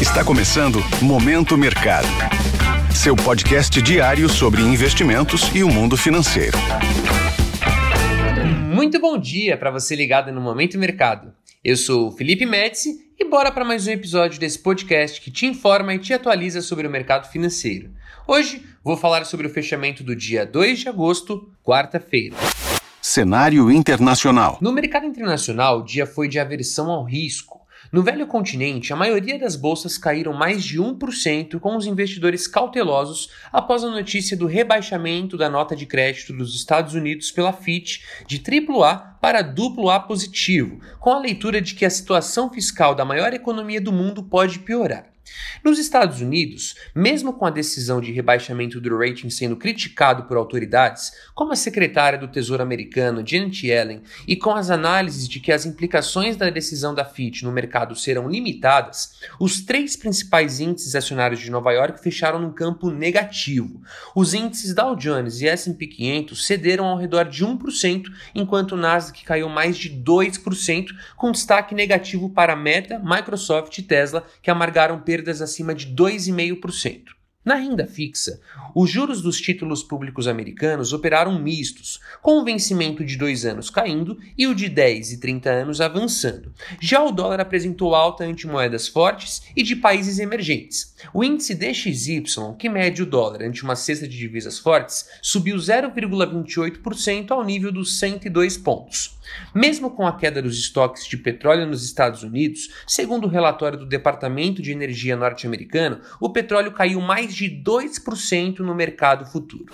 Está começando Momento Mercado. Seu podcast diário sobre investimentos e o mundo financeiro. Muito bom dia para você ligado no Momento Mercado. Eu sou o Felipe Médici e bora para mais um episódio desse podcast que te informa e te atualiza sobre o mercado financeiro. Hoje vou falar sobre o fechamento do dia 2 de agosto, quarta-feira. Cenário internacional. No mercado internacional, o dia foi de aversão ao risco. No velho continente, a maioria das bolsas caíram mais de 1%, com os investidores cautelosos após a notícia do rebaixamento da nota de crédito dos Estados Unidos pela Fitch de AAA para AA positivo, com a leitura de que a situação fiscal da maior economia do mundo pode piorar. Nos Estados Unidos, mesmo com a decisão de rebaixamento do rating sendo criticado por autoridades, como a secretária do Tesouro americano Janet Yellen, e com as análises de que as implicações da decisão da Fitch no mercado serão limitadas, os três principais índices acionários de Nova York fecharam num campo negativo. Os índices Dow Jones e S&P 500 cederam ao redor de 1%, enquanto o Nasdaq caiu mais de 2%, com destaque negativo para Meta, Microsoft e Tesla, que amargaram perdas perdas acima de 2,5%. Na renda fixa, os juros dos títulos públicos americanos operaram mistos, com o vencimento de dois anos caindo e o de 10 e 30 anos avançando. Já o dólar apresentou alta ante moedas fortes e de países emergentes. O índice DXY, que mede o dólar ante uma cesta de divisas fortes, subiu 0,28% ao nível dos 102 pontos. Mesmo com a queda dos estoques de petróleo nos Estados Unidos, segundo o relatório do Departamento de Energia norte-americano, o petróleo caiu mais de 2% no mercado futuro.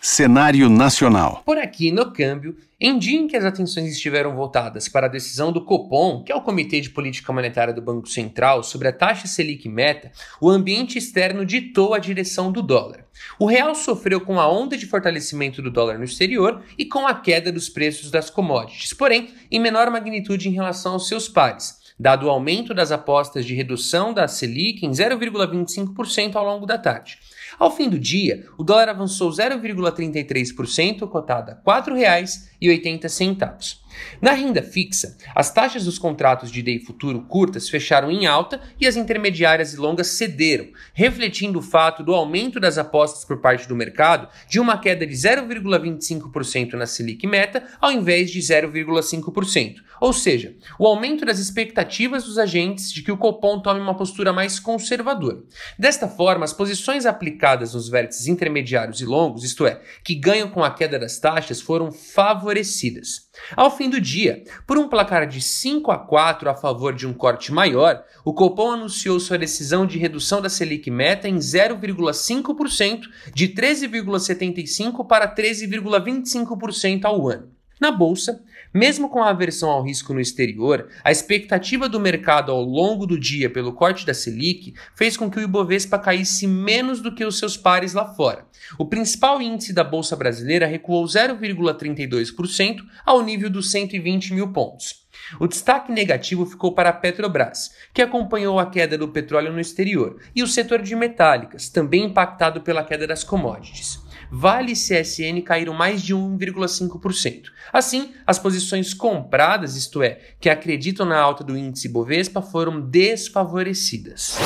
Cenário nacional. Por aqui, no câmbio, em dia em que as atenções estiveram voltadas para a decisão do Copom, que é o Comitê de Política Monetária do Banco Central, sobre a taxa Selic meta, o ambiente externo ditou a direção do dólar. O real sofreu com a onda de fortalecimento do dólar no exterior e com a queda dos preços das commodities, porém em menor magnitude em relação aos seus pares dado o aumento das apostas de redução da Selic em 0,25% ao longo da tarde. Ao fim do dia, o dólar avançou 0,33%, cotado a R$ 4,80. Na renda fixa, as taxas dos contratos de day futuro curtas fecharam em alta e as intermediárias e longas cederam, refletindo o fato do aumento das apostas por parte do mercado de uma queda de 0,25% na Selic meta ao invés de 0,5%. Ou seja, o aumento das expectativas dos agentes de que o Copom tome uma postura mais conservadora. Desta forma, as posições aplicadas nos vértices intermediários e longos, isto é, que ganham com a queda das taxas, foram favorecidas. Ao fim do dia, por um placar de 5 a 4 a favor de um corte maior, o Copom anunciou sua decisão de redução da Selic meta em 0,5% de 13,75% para 13,25% ao ano. Na bolsa, mesmo com a aversão ao risco no exterior, a expectativa do mercado ao longo do dia pelo corte da Selic fez com que o Ibovespa caísse menos do que os seus pares lá fora. O principal índice da bolsa brasileira recuou 0,32% ao nível dos 120 mil pontos. O destaque negativo ficou para a Petrobras, que acompanhou a queda do petróleo no exterior, e o setor de metálicas, também impactado pela queda das commodities. Vale e CSN caíram mais de 1,5%. Assim, as posições compradas, isto é, que acreditam na alta do índice Bovespa, foram desfavorecidas.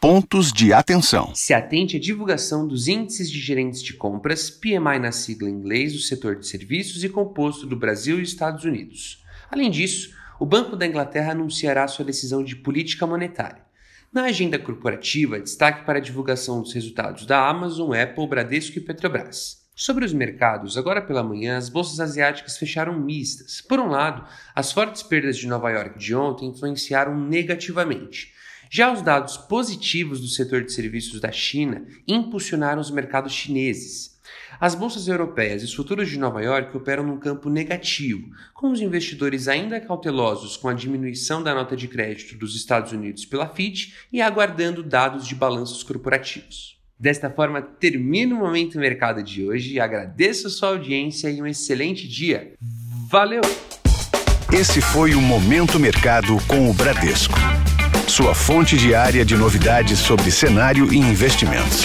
Pontos de atenção. Se atente à divulgação dos índices de gerentes de compras, PMI na sigla em inglês do setor de serviços e composto do Brasil e Estados Unidos. Além disso, o Banco da Inglaterra anunciará sua decisão de política monetária. Na agenda corporativa, destaque para a divulgação dos resultados da Amazon, Apple, Bradesco e Petrobras. Sobre os mercados, agora pela manhã, as bolsas asiáticas fecharam mistas. Por um lado, as fortes perdas de Nova York de ontem influenciaram negativamente. Já os dados positivos do setor de serviços da China impulsionaram os mercados chineses. As bolsas europeias e os futuros de Nova York operam num campo negativo, com os investidores ainda cautelosos com a diminuição da nota de crédito dos Estados Unidos pela Fitch e aguardando dados de balanços corporativos. Desta forma, termino o Momento Mercado de hoje, agradeço a sua audiência e um excelente dia. Valeu! Esse foi o Momento Mercado com o Bradesco. Sua fonte diária de novidades sobre cenário e investimentos.